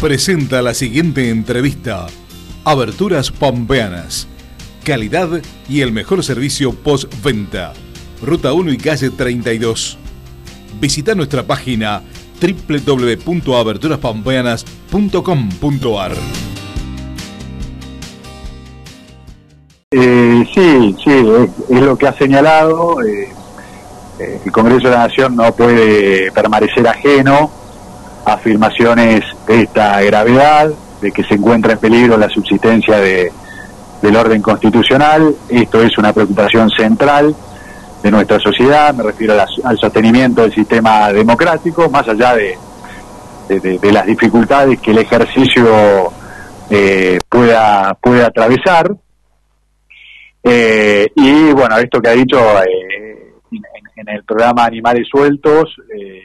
presenta la siguiente entrevista. Aberturas Pampeanas. Calidad y el mejor servicio postventa. Ruta 1 y calle 32. Visita nuestra página www.aberturaspampeanas.com.ar. Eh, sí, sí, es, lo que ha señalado. eh, eh, el Congreso de la Nación no puede permanecer ajeno afirmaciones de esta gravedad, de que se encuentra en peligro la subsistencia de, del orden constitucional. Esto es una preocupación central de nuestra sociedad, me refiero al sostenimiento del sistema democrático, más allá de- de las dificultades que el ejercicio eh, pueda, pueda atravesar. Eh, y bueno, esto que ha dicho eh, en, en el programa Animales Sueltos, eh,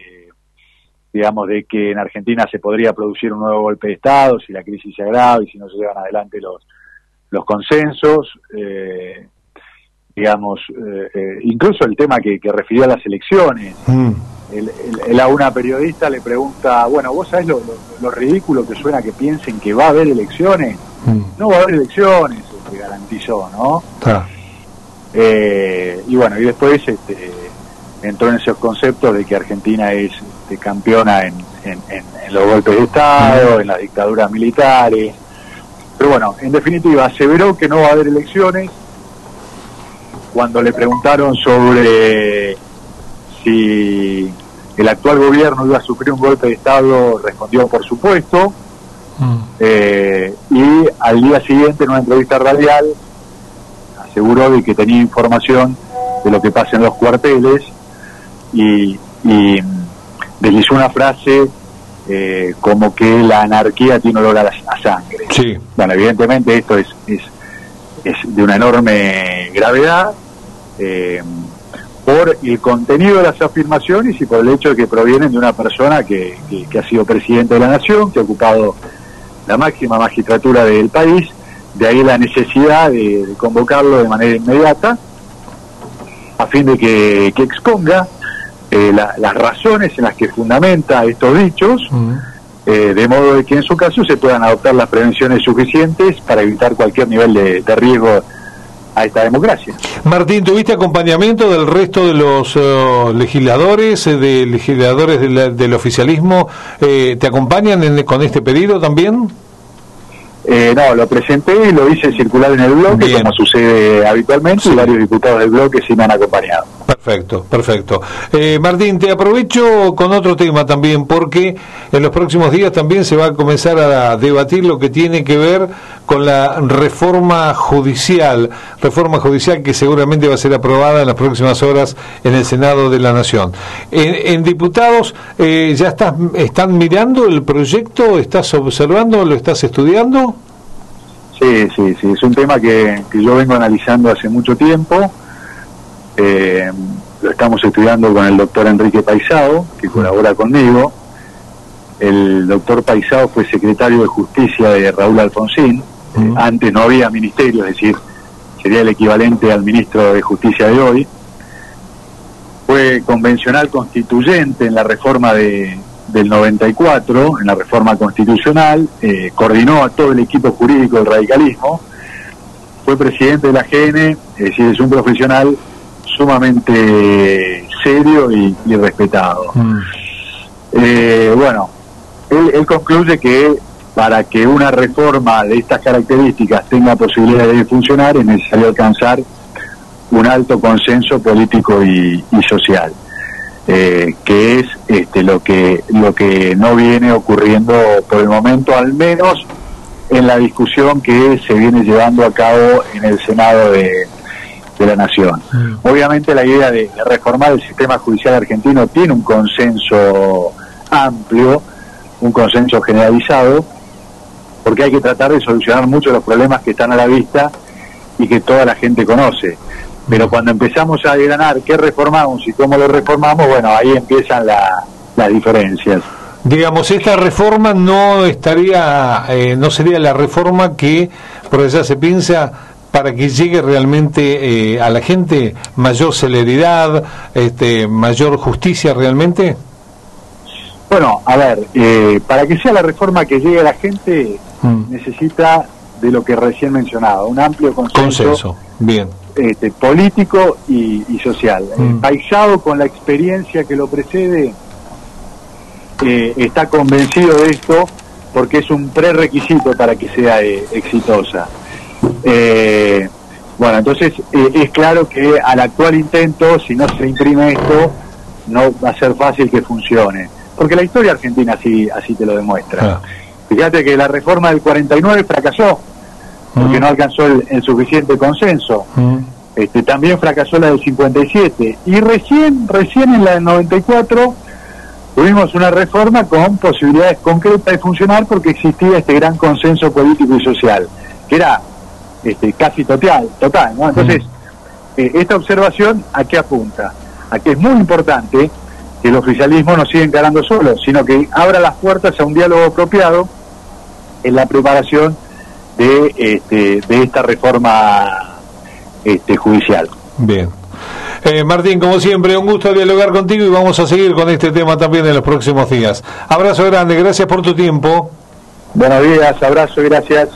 digamos, de que en Argentina se podría producir un nuevo golpe de Estado si la crisis se agrava y si no se llevan adelante los, los consensos. eh, digamos, eh, eh, incluso el tema que, que refirió a las elecciones. El- el- el- a una periodista le pregunta, bueno, ¿vos sabés lo, lo- lo ridículo que suena que piensen que va a haber elecciones? No va a haber elecciones, se garantizó, ¿no? Eh, y bueno, y después este, entró en esos conceptos de que Argentina es este, campeona en, en- en- en los golpes de Estado, en las dictaduras militares. Pero bueno, en definitiva, aseveró que no va a haber elecciones. Cuando le preguntaron sobre si el actual gobierno iba a sufrir un golpe de Estado, respondió por supuesto. Eh, y al día siguiente, en una entrevista radial, aseguró de que tenía información de lo que pasa en los cuarteles y, y mm, deslizó una frase eh, como que la anarquía tiene olor a, la- a sangre. Sí. Bueno, evidentemente esto es, es, es de una enorme gravedad eh, por el contenido de las afirmaciones y por el hecho de que provienen de una persona que, que- que ha sido presidente de la nación, que ha ocupado la máxima magistratura del país, de ahí la necesidad de, de convocarlo de manera inmediata a fin de que, que exponga eh, la- las razones en las que fundamenta estos dichos, eh, de modo de que en su caso se puedan adoptar las prevenciones suficientes para evitar cualquier nivel de, de riesgo a esta democracia. Martín, ¿tuviste acompañamiento del resto de los eh, legisladores, de legisladores de la- del oficialismo? Eh, ¿Te acompañan en- con este pedido también? Eh, no, lo presenté y lo hice circular en el bloque, como sucede habitualmente, y varios diputados del bloque sí me han acompañado. Perfecto, perfecto. Eh, Martín, te aprovecho con otro tema también, porque en los próximos días también se va a comenzar a debatir lo que tiene que ver con la reforma judicial, reforma judicial que seguramente va a ser aprobada en las próximas horas en el Senado de la Nación. En, diputados, eh, ¿ya estás, están mirando el proyecto? ¿Estás observando? ¿Lo estás estudiando? Sí, sí, sí, es un tema que, que yo vengo analizando hace mucho tiempo. Eh, lo estamos estudiando con el doctor Enrique Paisao, que colabora conmigo. El doctor Paisao fue secretario de Justicia de Raúl Alfonsín. Eh, antes no había ministerio, es decir, sería el equivalente al ministro de Justicia de hoy. Fue convencional constituyente en la reforma de, del 94, en la reforma constitucional, eh, coordinó a todo el equipo jurídico del radicalismo, fue presidente de la GN, es decir, es un profesional sumamente serio y, y respetado. Eh, bueno, él, él concluye que para que una reforma de estas características tenga posibilidades de funcionar es necesario alcanzar un alto consenso político y, y social, eh, que es este, lo que lo que no viene ocurriendo por el momento, al menos en la discusión que se viene llevando a cabo en el Senado de, de la Nación. Obviamente la idea de, de reformar el sistema judicial argentino tiene un consenso amplio, un consenso generalizado, porque hay que tratar de solucionar muchos de los problemas que están a la vista y que toda la gente conoce. Pero cuando empezamos a desgranar qué reformamos y cómo lo reformamos, bueno, ahí empiezan la- las diferencias. Digamos, esta reforma no estaría, eh, no sería la reforma que por allá se piensa para que llegue realmente eh, a la gente mayor celeridad, este, mayor justicia realmente. Bueno, a ver, eh, para que sea la reforma que llegue a la gente, mm. necesita de lo que recién mencionaba, un amplio consenso, Bien. Este, político y, social. Mm. paisado con la experiencia que lo precede, eh, está convencido de esto porque es un prerequisito para que sea eh, exitosa. Eh, bueno, entonces es claro que al actual intento, si no se imprime esto, no va a ser fácil que funcione. Porque la historia argentina así, así te lo demuestra. Ah. Fíjate que la reforma del 49 fracasó, porque mm. no alcanzó el, suficiente consenso. Mm. Este, también fracasó la del 57. Y recién, recién en la del 94 tuvimos una reforma con posibilidades concretas de funcionar porque existía este gran consenso político y social, que era este, casi total, total ¿no? Entonces, mm. eh, esta observación, ¿a qué apunta? A que es muy importante que el oficialismo no siga encarando solo, sino que abra las puertas a un diálogo apropiado en la preparación de, este, de esta reforma este, judicial. Bien. Eh, Martín, como siempre, un gusto dialogar contigo y vamos a seguir con este tema también en los próximos días. Abrazo grande, gracias por tu tiempo. Buenos días, abrazo, gracias.